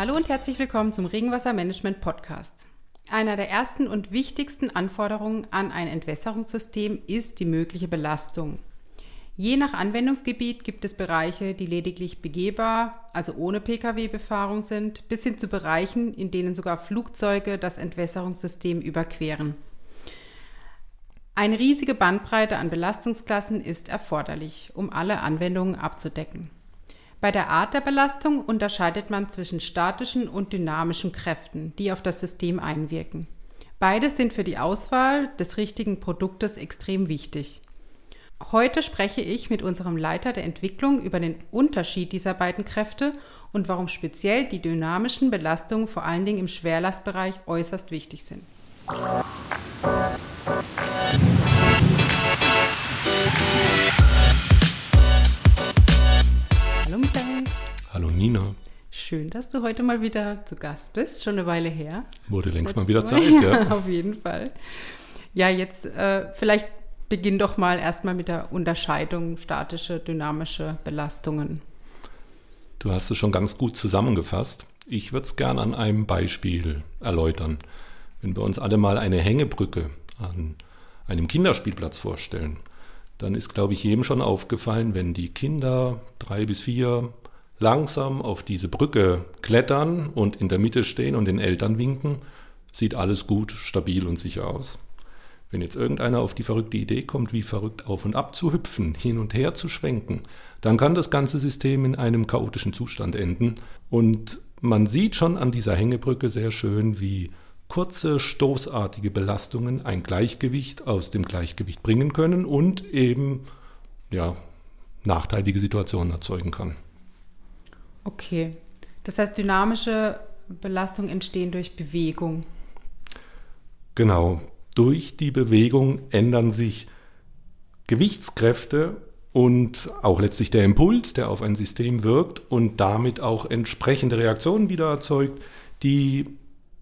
Hallo und herzlich willkommen zum Regenwassermanagement Podcast. Einer der ersten und wichtigsten Anforderungen an ein Entwässerungssystem ist die mögliche Belastung. Je nach Anwendungsgebiet gibt es Bereiche, die lediglich begehbar, also ohne Pkw-Befahrung sind, bis hin zu Bereichen, in denen sogar Flugzeuge das Entwässerungssystem überqueren. Eine riesige Bandbreite an Belastungsklassen ist erforderlich, um alle Anwendungen abzudecken. Bei der Art der Belastung unterscheidet man zwischen statischen und dynamischen Kräften, die auf das System einwirken. Beides sind für die Auswahl des richtigen Produktes extrem wichtig. Heute spreche ich mit unserem Leiter der Entwicklung über den Unterschied dieser beiden Kräfte und warum speziell die dynamischen Belastungen vor allen Dingen im Schwerlastbereich äußerst wichtig sind. Hallo Nina. Schön, dass du heute mal wieder zu Gast bist. Schon eine Weile her. Wurde längst mal wieder Zeit, ja. Auf jeden Fall. Ja, jetzt äh, vielleicht beginn doch mal erstmal mit der Unterscheidung statische, dynamische Belastungen. Du hast es schon ganz gut zusammengefasst. Ich würde es gern an einem Beispiel erläutern. Wenn wir uns alle mal eine Hängebrücke an einem Kinderspielplatz vorstellen, dann ist, glaube ich, jedem schon aufgefallen, wenn die Kinder drei bis vier langsam auf diese Brücke klettern und in der Mitte stehen und den Eltern winken, sieht alles gut, stabil und sicher aus. Wenn jetzt irgendeiner auf die verrückte Idee kommt, wie verrückt auf und ab zu hüpfen, hin und her zu schwenken, dann kann das ganze System in einem chaotischen Zustand enden. Und man sieht schon an dieser Hängebrücke sehr schön, wie kurze, stoßartige Belastungen ein Gleichgewicht aus dem Gleichgewicht bringen können und eben ja, nachteilige Situationen erzeugen kann. Okay. Das heißt, dynamische Belastungen entstehen durch Bewegung. Genau. Durch die Bewegung ändern sich Gewichtskräfte und auch letztlich der Impuls, der auf ein System wirkt und damit auch entsprechende Reaktionen wieder erzeugt, die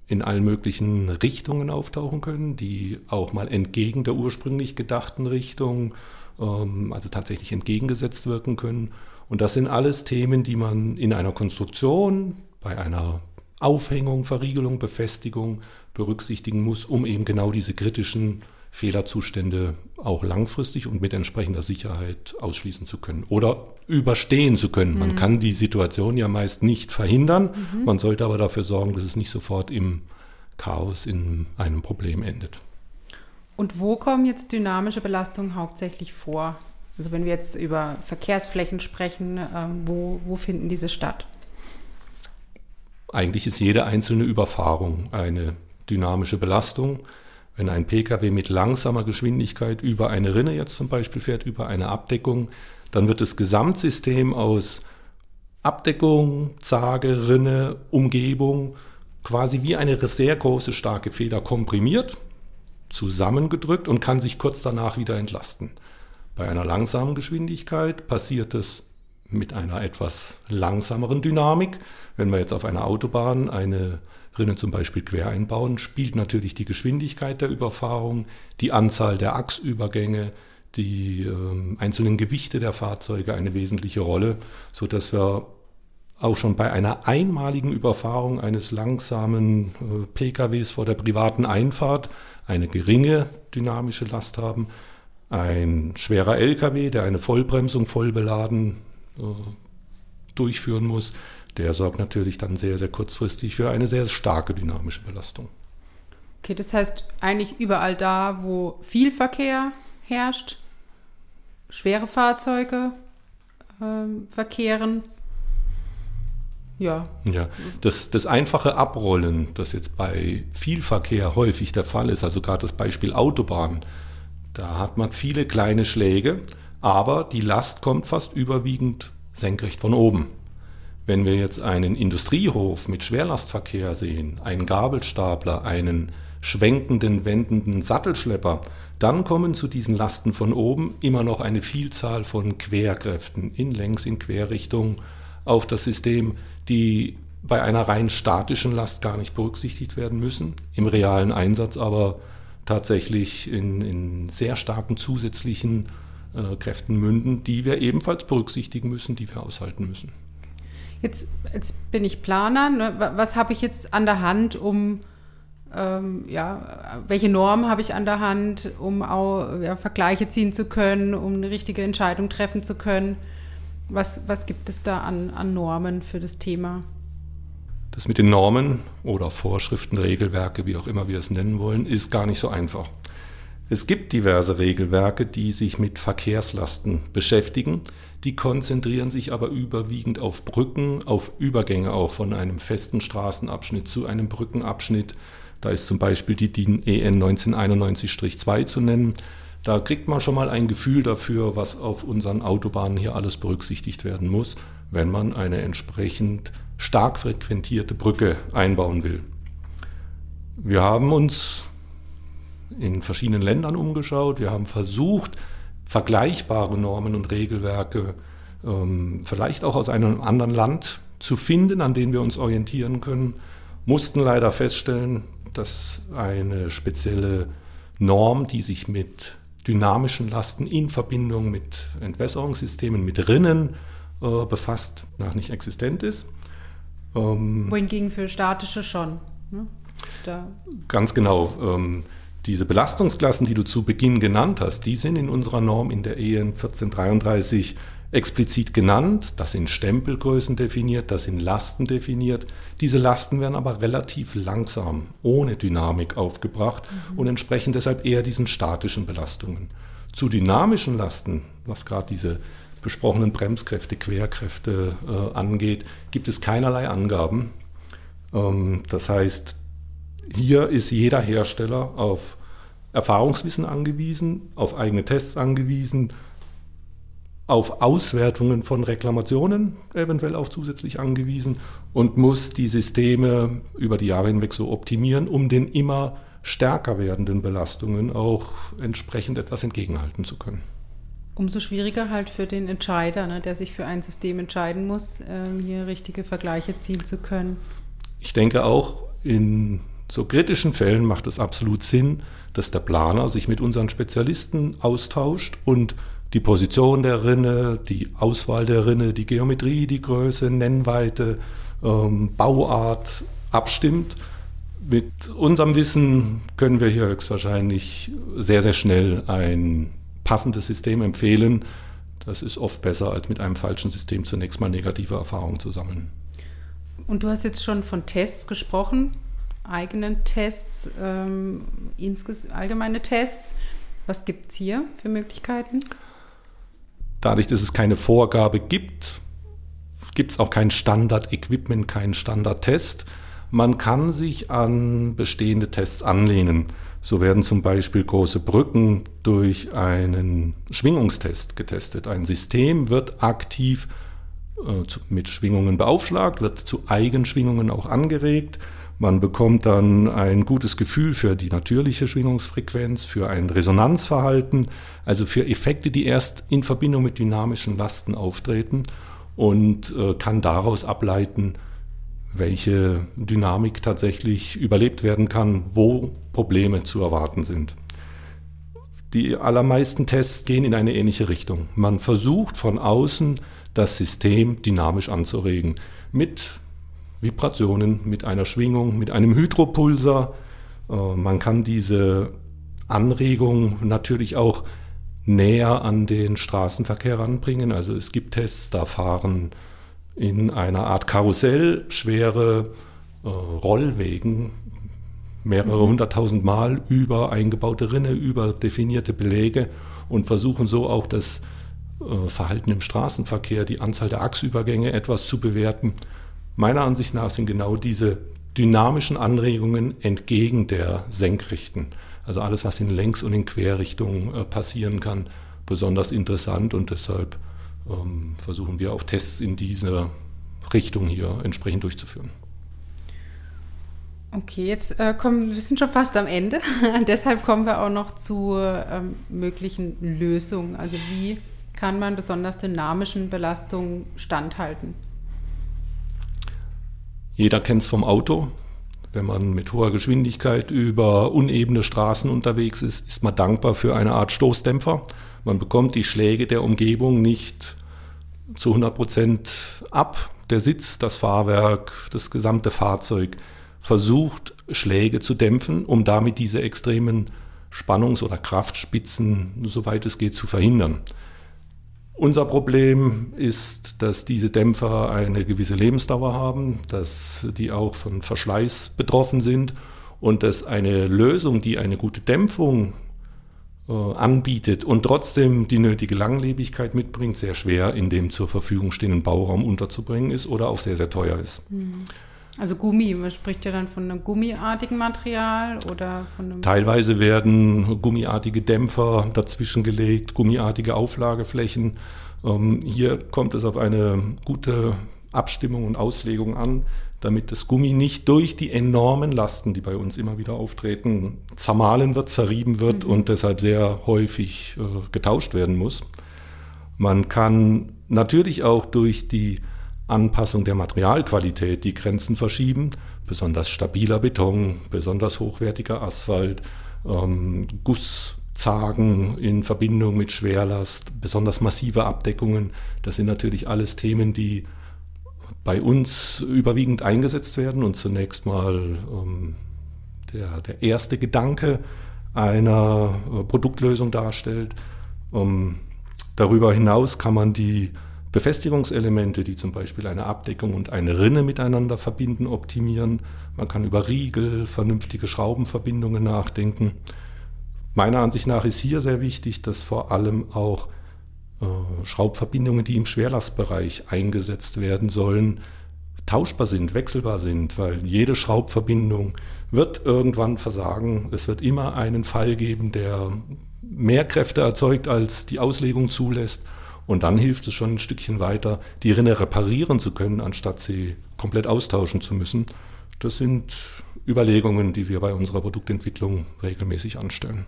in allen möglichen Richtungen auftauchen können, die auch mal entgegen der ursprünglich gedachten Richtung, ähm, also tatsächlich entgegengesetzt wirken können. Und das sind alles Themen, die man in einer Konstruktion, bei einer Aufhängung, Verriegelung, Befestigung berücksichtigen muss, um eben genau diese kritischen Fehlerzustände auch langfristig und mit entsprechender Sicherheit ausschließen zu können oder überstehen zu können. Mhm. Man kann die Situation ja meist nicht verhindern, mhm. man sollte aber dafür sorgen, dass es nicht sofort im Chaos in einem Problem endet. Und wo kommen jetzt dynamische Belastungen hauptsächlich vor? Also wenn wir jetzt über Verkehrsflächen sprechen, ähm, wo, wo finden diese statt? Eigentlich ist jede einzelne Überfahrung eine dynamische Belastung. Wenn ein Pkw mit langsamer Geschwindigkeit über eine Rinne jetzt zum Beispiel fährt, über eine Abdeckung, dann wird das Gesamtsystem aus Abdeckung, Zage, Rinne, Umgebung quasi wie eine sehr große, starke Feder komprimiert, zusammengedrückt und kann sich kurz danach wieder entlasten. Bei einer langsamen Geschwindigkeit passiert es mit einer etwas langsameren Dynamik. Wenn wir jetzt auf einer Autobahn eine Rinne zum Beispiel quer einbauen, spielt natürlich die Geschwindigkeit der Überfahrung, die Anzahl der Achsübergänge, die äh, einzelnen Gewichte der Fahrzeuge eine wesentliche Rolle, sodass wir auch schon bei einer einmaligen Überfahrung eines langsamen äh, PKWs vor der privaten Einfahrt eine geringe dynamische Last haben. Ein schwerer LKW, der eine Vollbremsung voll beladen äh, durchführen muss, der sorgt natürlich dann sehr, sehr kurzfristig für eine sehr starke dynamische Belastung. Okay, das heißt eigentlich überall da, wo viel Verkehr herrscht, schwere Fahrzeuge äh, verkehren. Ja. Ja, das, das einfache Abrollen, das jetzt bei viel Verkehr häufig der Fall ist, also gerade das Beispiel Autobahn, da hat man viele kleine Schläge, aber die Last kommt fast überwiegend senkrecht von oben. Wenn wir jetzt einen Industriehof mit Schwerlastverkehr sehen, einen Gabelstapler, einen schwenkenden, wendenden Sattelschlepper, dann kommen zu diesen Lasten von oben immer noch eine Vielzahl von Querkräften in Längs-, in Querrichtung auf das System, die bei einer rein statischen Last gar nicht berücksichtigt werden müssen, im realen Einsatz aber tatsächlich in, in sehr starken zusätzlichen äh, Kräften münden, die wir ebenfalls berücksichtigen müssen, die wir aushalten müssen. Jetzt, jetzt bin ich Planer. Ne? Was habe ich jetzt an der Hand, um ähm, ja, welche Normen habe ich an der Hand, um auch ja, Vergleiche ziehen zu können, um eine richtige Entscheidung treffen zu können? Was, was gibt es da an, an Normen für das Thema? Das mit den Normen oder Vorschriften, Regelwerke, wie auch immer wir es nennen wollen, ist gar nicht so einfach. Es gibt diverse Regelwerke, die sich mit Verkehrslasten beschäftigen. Die konzentrieren sich aber überwiegend auf Brücken, auf Übergänge auch von einem festen Straßenabschnitt zu einem Brückenabschnitt. Da ist zum Beispiel die DIN EN 1991-2 zu nennen. Da kriegt man schon mal ein Gefühl dafür, was auf unseren Autobahnen hier alles berücksichtigt werden muss, wenn man eine entsprechend stark frequentierte Brücke einbauen will. Wir haben uns in verschiedenen Ländern umgeschaut. Wir haben versucht, vergleichbare Normen und Regelwerke ähm, vielleicht auch aus einem anderen Land zu finden, an denen wir uns orientieren können, mussten leider feststellen, dass eine spezielle Norm, die sich mit dynamischen Lasten in Verbindung mit Entwässerungssystemen, mit Rinnen äh, befasst, nach nicht existent ist. Ähm, Wohingegen für statische schon. Ne? Ganz genau. Ähm, diese Belastungsklassen, die du zu Beginn genannt hast, die sind in unserer Norm in der EN 1433 explizit genannt. Das sind Stempelgrößen definiert, das sind Lasten definiert. Diese Lasten werden aber relativ langsam, ohne Dynamik aufgebracht mhm. und entsprechen deshalb eher diesen statischen Belastungen. Zu dynamischen Lasten, was gerade diese besprochenen Bremskräfte, Querkräfte äh, angeht, gibt es keinerlei Angaben. Ähm, das heißt, hier ist jeder Hersteller auf Erfahrungswissen angewiesen, auf eigene Tests angewiesen, auf Auswertungen von Reklamationen eventuell auch zusätzlich angewiesen und muss die Systeme über die Jahre hinweg so optimieren, um den immer stärker werdenden Belastungen auch entsprechend etwas entgegenhalten zu können. Umso schwieriger halt für den Entscheider, ne, der sich für ein System entscheiden muss, ähm, hier richtige Vergleiche ziehen zu können. Ich denke auch in so kritischen Fällen macht es absolut Sinn, dass der Planer sich mit unseren Spezialisten austauscht und die Position der Rinne, die Auswahl der Rinne, die Geometrie, die Größe, Nennweite, ähm, Bauart abstimmt. Mit unserem Wissen können wir hier höchstwahrscheinlich sehr, sehr schnell ein passendes System empfehlen. Das ist oft besser, als mit einem falschen System zunächst mal negative Erfahrungen zu sammeln. Und du hast jetzt schon von Tests gesprochen eigenen Tests, ähm, allgemeine Tests. Was gibt es hier für Möglichkeiten? Dadurch, dass es keine Vorgabe gibt, gibt es auch kein Standard-Equipment, keinen Standard-Test. Man kann sich an bestehende Tests anlehnen. So werden zum Beispiel große Brücken durch einen Schwingungstest getestet. Ein System wird aktiv äh, mit Schwingungen beaufschlagt, wird zu Eigenschwingungen auch angeregt. Man bekommt dann ein gutes Gefühl für die natürliche Schwingungsfrequenz, für ein Resonanzverhalten, also für Effekte, die erst in Verbindung mit dynamischen Lasten auftreten und äh, kann daraus ableiten, welche Dynamik tatsächlich überlebt werden kann, wo Probleme zu erwarten sind. Die allermeisten Tests gehen in eine ähnliche Richtung. Man versucht von außen das System dynamisch anzuregen mit Vibrationen, mit einer Schwingung, mit einem Hydropulsar. Äh, man kann diese Anregung natürlich auch näher an den Straßenverkehr ranbringen. Also es gibt Tests, da fahren in einer Art Karussell schwere äh, Rollwegen mehrere mhm. hunderttausend Mal über eingebaute Rinne, über definierte Belege und versuchen so auch das äh, Verhalten im Straßenverkehr, die Anzahl der Achsübergänge etwas zu bewerten. Meiner Ansicht nach sind genau diese dynamischen Anregungen entgegen der senkrechten, also alles, was in Längs- und in Querrichtung äh, passieren kann, besonders interessant und deshalb ähm, versuchen wir auch Tests in dieser Richtung hier entsprechend durchzuführen. Okay, jetzt äh, kommen wir sind schon fast am Ende. Deshalb kommen wir auch noch zu ähm, möglichen Lösungen. Also wie kann man besonders dynamischen Belastungen standhalten? Jeder kennt es vom Auto. Wenn man mit hoher Geschwindigkeit über unebene Straßen unterwegs ist, ist man dankbar für eine Art Stoßdämpfer. Man bekommt die Schläge der Umgebung nicht zu 100 Prozent ab. der Sitz, das Fahrwerk, das gesamte Fahrzeug versucht, Schläge zu dämpfen, um damit diese extremen Spannungs- oder Kraftspitzen, soweit es geht, zu verhindern. Unser Problem ist, dass diese Dämpfer eine gewisse Lebensdauer haben, dass die auch von Verschleiß betroffen sind und dass eine Lösung, die eine gute Dämpfung äh, anbietet und trotzdem die nötige Langlebigkeit mitbringt, sehr schwer in dem zur Verfügung stehenden Bauraum unterzubringen ist oder auch sehr, sehr teuer ist. Mhm. Also Gummi, man spricht ja dann von einem gummiartigen Material oder von einem. Teilweise werden gummiartige Dämpfer dazwischen gelegt, gummiartige Auflageflächen. Ähm, hier kommt es auf eine gute Abstimmung und Auslegung an, damit das Gummi nicht durch die enormen Lasten, die bei uns immer wieder auftreten, zermahlen wird, zerrieben wird mhm. und deshalb sehr häufig äh, getauscht werden muss. Man kann natürlich auch durch die Anpassung der Materialqualität die Grenzen verschieben. Besonders stabiler Beton, besonders hochwertiger Asphalt, ähm, Gusszagen in Verbindung mit Schwerlast, besonders massive Abdeckungen. Das sind natürlich alles Themen, die bei uns überwiegend eingesetzt werden und zunächst mal ähm, der, der erste Gedanke einer äh, Produktlösung darstellt. Ähm, darüber hinaus kann man die Befestigungselemente, die zum Beispiel eine Abdeckung und eine Rinne miteinander verbinden, optimieren. Man kann über Riegel, vernünftige Schraubenverbindungen nachdenken. Meiner Ansicht nach ist hier sehr wichtig, dass vor allem auch äh, Schraubverbindungen, die im Schwerlastbereich eingesetzt werden sollen, tauschbar sind, wechselbar sind, weil jede Schraubverbindung wird irgendwann versagen. Es wird immer einen Fall geben, der mehr Kräfte erzeugt, als die Auslegung zulässt. Und dann hilft es schon ein Stückchen weiter, die Rinne reparieren zu können, anstatt sie komplett austauschen zu müssen. Das sind Überlegungen, die wir bei unserer Produktentwicklung regelmäßig anstellen.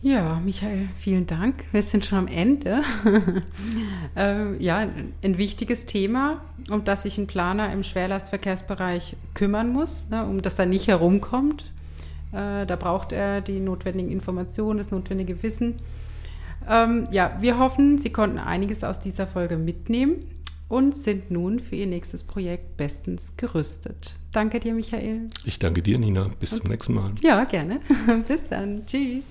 Ja, Michael, vielen Dank. Wir sind schon am Ende. äh, ja, ein wichtiges Thema, um das sich ein Planer im Schwerlastverkehrsbereich kümmern muss, ne, um das er nicht herumkommt. Äh, da braucht er die notwendigen Informationen, das notwendige Wissen. Ähm, ja, wir hoffen, Sie konnten einiges aus dieser Folge mitnehmen und sind nun für Ihr nächstes Projekt bestens gerüstet. Danke dir, Michael. Ich danke dir, Nina. Bis und, zum nächsten Mal. Ja, gerne. Bis dann. Tschüss.